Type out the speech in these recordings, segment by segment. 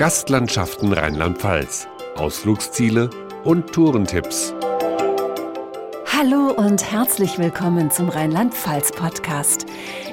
Gastlandschaften Rheinland-Pfalz, Ausflugsziele und Tourentipps. Hallo und herzlich willkommen zum Rheinland-Pfalz-Podcast.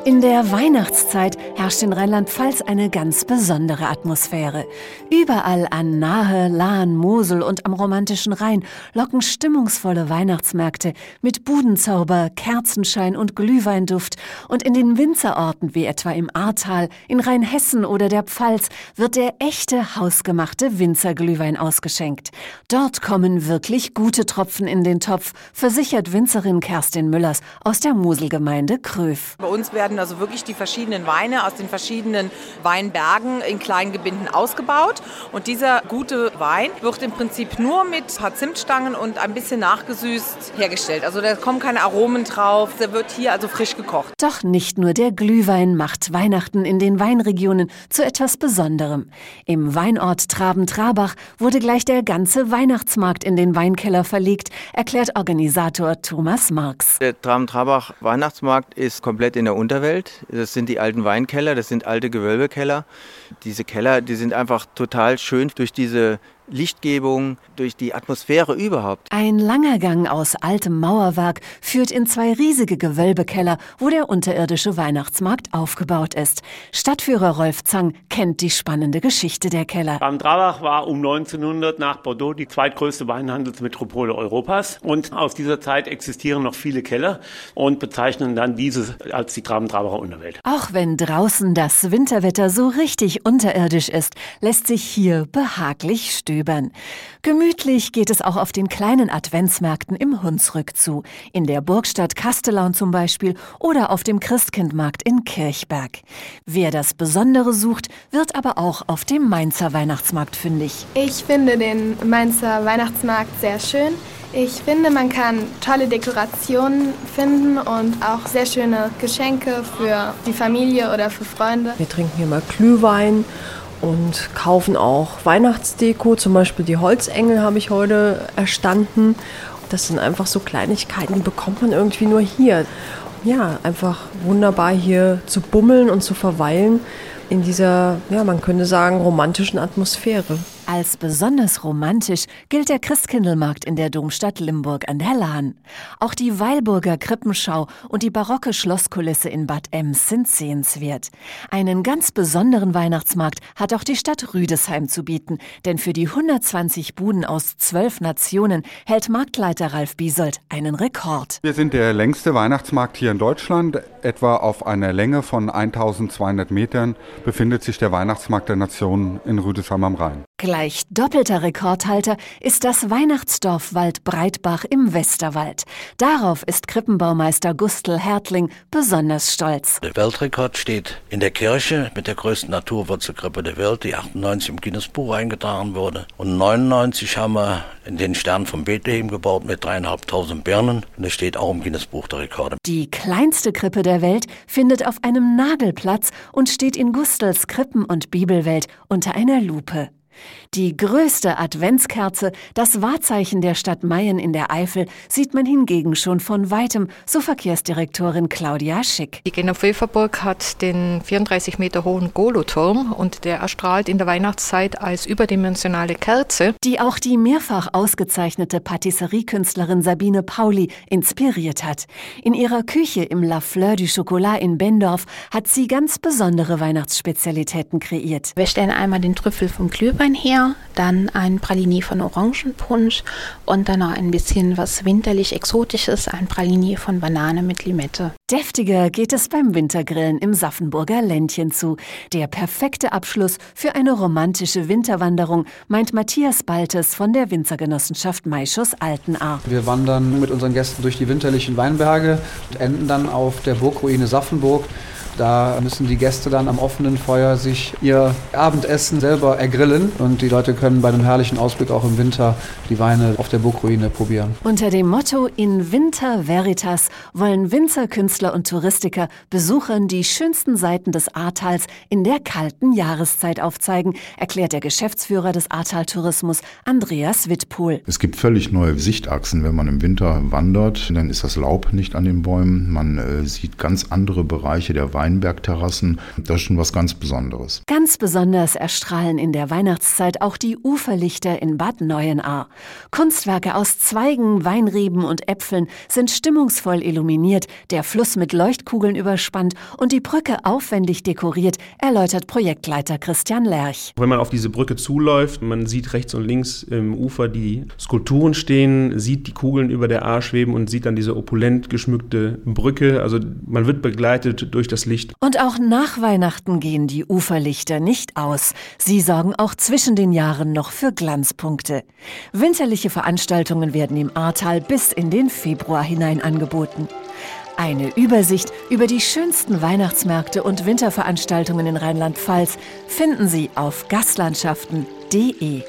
In der Weihnachtszeit herrscht in Rheinland-Pfalz eine ganz besondere Atmosphäre. Überall an Nahe, Lahn, Mosel und am romantischen Rhein locken stimmungsvolle Weihnachtsmärkte mit Budenzauber, Kerzenschein und Glühweinduft. Und in den Winzerorten wie etwa im Ahrtal, in Rheinhessen oder der Pfalz wird der echte hausgemachte Winzerglühwein ausgeschenkt. Dort kommen wirklich gute Tropfen in den Topf, versichert Winzerin Kerstin Müllers aus der Moselgemeinde Kröf. Uns werden werden also wirklich die verschiedenen Weine aus den verschiedenen Weinbergen in kleinen Gebinden ausgebaut. Und dieser gute Wein wird im Prinzip nur mit ein paar Zimtstangen und ein bisschen nachgesüßt hergestellt. Also da kommen keine Aromen drauf. Der wird hier also frisch gekocht. Doch nicht nur der Glühwein macht Weihnachten in den Weinregionen zu etwas Besonderem. Im Weinort Traben-Trabach wurde gleich der ganze Weihnachtsmarkt in den Weinkeller verlegt, erklärt Organisator Thomas Marx. Der Traben-Trabach Weihnachtsmarkt ist komplett in der Unterwelt Welt. Das sind die alten Weinkeller, das sind alte Gewölbekeller. Diese Keller, die sind einfach total schön durch diese Lichtgebung, durch die Atmosphäre überhaupt. Ein langer Gang aus altem Mauerwerk führt in zwei riesige Gewölbekeller, wo der unterirdische Weihnachtsmarkt aufgebaut ist. Stadtführer Rolf Zang kennt die spannende Geschichte der Keller. Am Drabach war um 1900 nach Bordeaux die zweitgrößte Weinhandelsmetropole Europas und aus dieser Zeit existieren noch viele Keller und bezeichnen dann diese als die Traben-Trabacher Unterwelt. Auch wenn draußen das Winterwetter so richtig unterirdisch ist, lässt sich hier behaglich stören stöbern. Gemütlich geht es auch auf den kleinen Adventsmärkten im Hunsrück zu, in der Burgstadt Kastellaun zum Beispiel oder auf dem Christkindmarkt in Kirchberg. Wer das Besondere sucht, wird aber auch auf dem Mainzer Weihnachtsmarkt fündig. Ich finde den Mainzer Weihnachtsmarkt sehr schön. Ich finde, man kann tolle Dekorationen finden und auch sehr schöne Geschenke für die Familie oder für Freunde. Wir trinken hier mal Glühwein und kaufen auch Weihnachtsdeko. Zum Beispiel die Holzengel habe ich heute erstanden. Das sind einfach so Kleinigkeiten, die bekommt man irgendwie nur hier. Ja, einfach wunderbar hier zu bummeln und zu verweilen in dieser, ja, man könnte sagen, romantischen Atmosphäre. Als besonders romantisch gilt der Christkindlmarkt in der Domstadt Limburg an der Lahn. Auch die Weilburger Krippenschau und die barocke Schlosskulisse in Bad Ems sind sehenswert. Einen ganz besonderen Weihnachtsmarkt hat auch die Stadt Rüdesheim zu bieten, denn für die 120 Buden aus zwölf Nationen hält Marktleiter Ralf Biesold einen Rekord. Wir sind der längste Weihnachtsmarkt hier in Deutschland. Etwa auf einer Länge von 1200 Metern befindet sich der Weihnachtsmarkt der Nationen in Rüdesheim am Rhein. Gleich doppelter Rekordhalter ist das Weihnachtsdorf Waldbreitbach im Westerwald. Darauf ist Krippenbaumeister Gustl Hertling besonders stolz. Der Weltrekord steht in der Kirche mit der größten Naturwurzelkrippe der Welt, die 98 im Guinness-Buch eingetragen wurde. Und 99 haben wir in den Stern von Bethlehem gebaut mit dreieinhalbtausend Birnen. Und das steht auch im Guinness-Buch der Rekorde. Die kleinste Krippe der Welt findet auf einem Nagelplatz und steht in Gustls Krippen- und Bibelwelt unter einer Lupe. Die größte Adventskerze, das Wahrzeichen der Stadt Mayen in der Eifel, sieht man hingegen schon von weitem, so Verkehrsdirektorin Claudia Schick. Die Genoveverburg hat den 34 Meter hohen Goloturm und der erstrahlt in der Weihnachtszeit als überdimensionale Kerze. Die auch die mehrfach ausgezeichnete Patisseriekünstlerin Sabine Pauli inspiriert hat. In ihrer Küche im La Fleur du Chocolat in Bendorf hat sie ganz besondere Weihnachtsspezialitäten kreiert. Wir stellen einmal den Trüffel vom Glühwein Rotwein her, dann ein Praliné von Orangenpunsch und dann noch ein bisschen was winterlich Exotisches, ein Praliné von Banane mit Limette. Deftiger geht es beim Wintergrillen im Saffenburger Ländchen zu. Der perfekte Abschluss für eine romantische Winterwanderung, meint Matthias Baltes von der Winzergenossenschaft Maischuss Altenaar. Wir wandern mit unseren Gästen durch die winterlichen Weinberge und enden dann auf der Burgruine Saffenburg. Da müssen die Gäste dann am offenen Feuer sich ihr Abendessen selber ergrillen und die Leute können bei einem herrlichen Ausblick auch im Winter die Weine auf der Burgruine probieren. Unter dem Motto In Winter Veritas wollen Winzerkünstler und Touristiker Besuchern die schönsten Seiten des Ahrtals in der kalten Jahreszeit aufzeigen, erklärt der Geschäftsführer des Ahrtal-Tourismus Andreas Wittpohl. Es gibt völlig neue Sichtachsen, wenn man im Winter wandert. Dann ist das Laub nicht an den Bäumen. Man äh, sieht ganz andere Bereiche der Weine Weinbergterrassen. Das ist schon was ganz Besonderes. Ganz besonders erstrahlen in der Weihnachtszeit auch die Uferlichter in Bad Neuenahr. Kunstwerke aus Zweigen, Weinreben und Äpfeln sind stimmungsvoll illuminiert, der Fluss mit Leuchtkugeln überspannt und die Brücke aufwendig dekoriert, erläutert Projektleiter Christian Lerch. Wenn man auf diese Brücke zuläuft, man sieht rechts und links im Ufer die Skulpturen stehen, sieht die Kugeln über der A schweben und sieht dann diese opulent geschmückte Brücke. Also man wird begleitet durch das Licht. Und auch nach Weihnachten gehen die Uferlichter nicht aus. Sie sorgen auch zwischen den Jahren noch für Glanzpunkte. Winterliche Veranstaltungen werden im Ahrtal bis in den Februar hinein angeboten. Eine Übersicht über die schönsten Weihnachtsmärkte und Winterveranstaltungen in Rheinland-Pfalz finden Sie auf gastlandschaften.de.